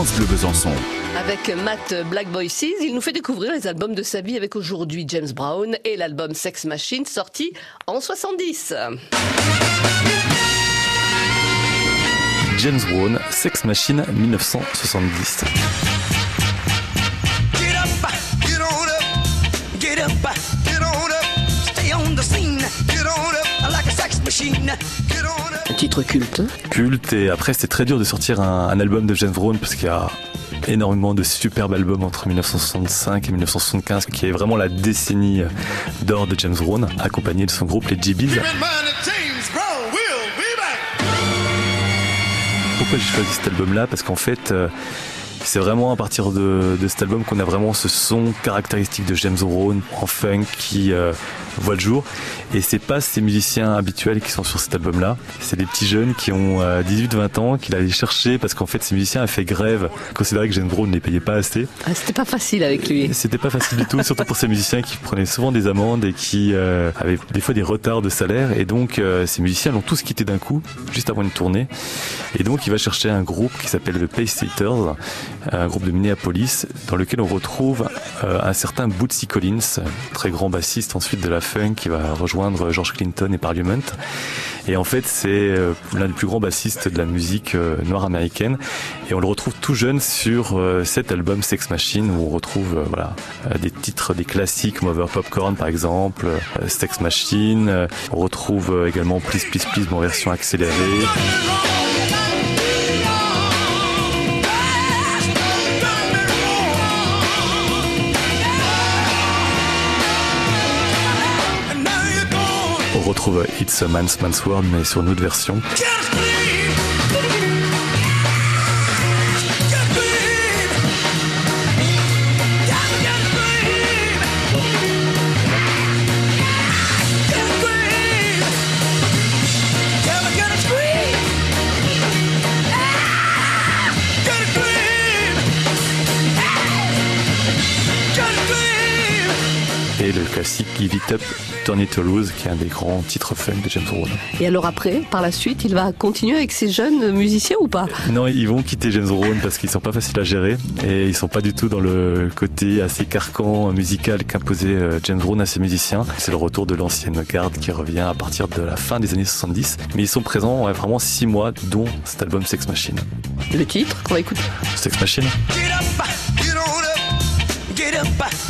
France Bleu Besançon. Avec Matt Black Voices, il nous fait découvrir les albums de sa vie avec aujourd'hui James Brown et l'album Sex Machine sorti en 70. James Brown, Sex Machine 1970. Get up, get on up, Un titre culte. Culte et après c'est très dur de sortir un, un album de James Brown parce qu'il y a énormément de superbes albums entre 1965 et 1975 qui est vraiment la décennie d'or de James Brown accompagné de son groupe les G-Bees. Keep in mind that James Brown will be back. Pourquoi j'ai choisi cet album-là? Parce qu'en fait, euh, c'est vraiment à partir de, de cet album qu'on a vraiment ce son caractéristique de James Brown en funk qui euh, voit le jour. Et c'est pas ces musiciens habituels qui sont sur cet album-là. C'est des petits jeunes qui ont 18-20 ans, qu'il allait chercher parce qu'en fait, ces musiciens ont fait grève, considéraient que James Brown ne les payait pas assez. Ah, C'était pas facile avec lui. C'était pas facile du tout, surtout pour ces musiciens qui prenaient souvent des amendes et qui euh, avaient des fois des retards de salaire. Et donc, euh, ces musiciens l'ont tous quitté d'un coup, juste avant une tournée. Et donc, il va chercher un groupe qui s'appelle The Paysetters, un groupe de Minneapolis, dans lequel on retrouve euh, un certain Bootsy Collins, très grand bassiste ensuite de la funk, qui va rejoindre George Clinton et Parliament. Et en fait, c'est euh, l'un des plus grands bassistes de la musique euh, noire américaine. Et on le retrouve tout jeune sur euh, cet album Sex Machine, où on retrouve voilà des titres, des classiques, Mother Popcorn par exemple, Sex Machine. On retrouve également Please Please Please, en version accélérée. Retrouve It's a Man's Man's World, mais sur une autre version. Classique Give It Up, Turn It to Lose, qui est un des grands titres funk de James Brown. Et alors après, par la suite, il va continuer avec ces jeunes musiciens ou pas? Non, ils vont quitter James Brown parce qu'ils sont pas faciles à gérer et ils sont pas du tout dans le côté assez carcan musical qu'imposait euh, James Brown à ses musiciens. C'est le retour de l'ancienne garde qui revient à partir de la fin des années 70. Mais ils sont présents ouais, vraiment six mois, dont cet album Sex Machine. Le titre qu'on va écouter. Sex Machine Get up, get on up, get up,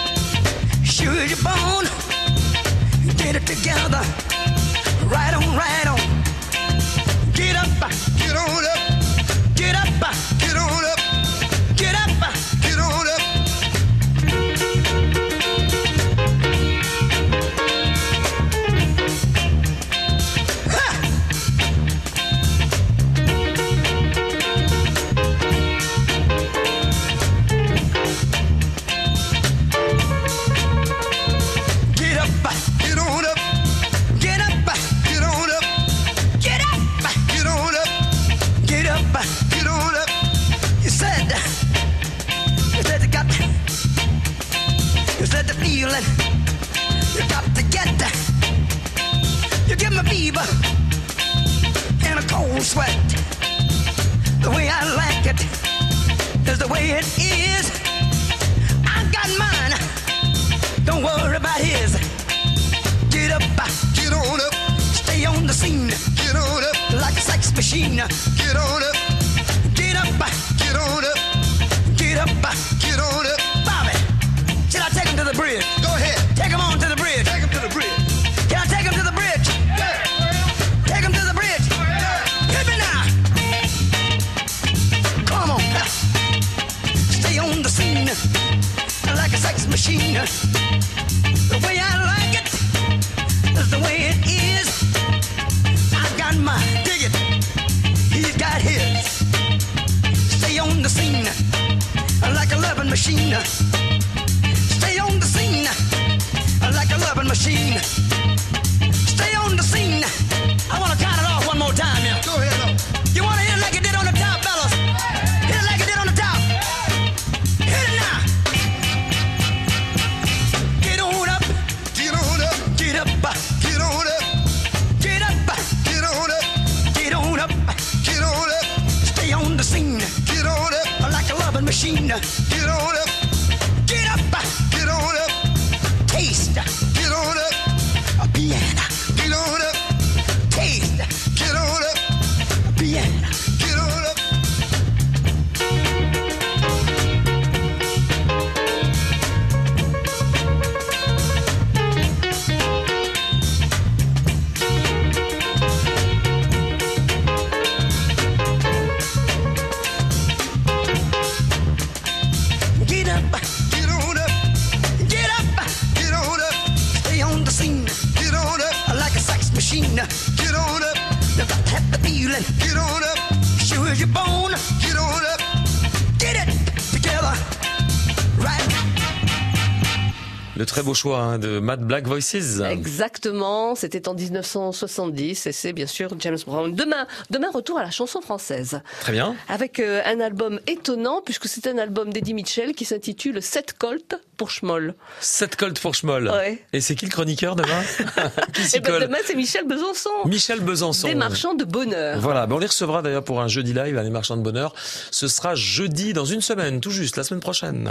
Sure you're born. Get it together. Right on, right on. Get up, get on up. Get up, get on up. Machine. Get on up, get up, get on up, get up, get on up. Bobby, should I take him to the bridge? Go ahead, take him on to the bridge. Take him to the bridge. Can I take him to the bridge? Take him to the bridge. Hit me now. Come on, stay on the scene like a sex machine. Machine. Get on sex. Get on up, got to have the feeling. Get on up, sure as your bone. Get on up, get it together, right. Le très beau choix hein, de Mad Black Voices. Exactement, c'était en 1970 et c'est bien sûr James Brown. Demain, demain retour à la chanson française. Très bien. Avec euh, un album étonnant puisque c'est un album d'Eddie Mitchell qui s'intitule 7 Colt pour Schmoll. 7 Colt pour Schmoll. Ouais. Et c'est qui le chroniqueur demain Qui Et ben demain c'est Michel Besançon. Michel Besançon. Des marchands de bonheur. Voilà, ben on les recevra d'ailleurs pour un jeudi live à les marchands de bonheur. Ce sera jeudi dans une semaine, tout juste, la semaine prochaine.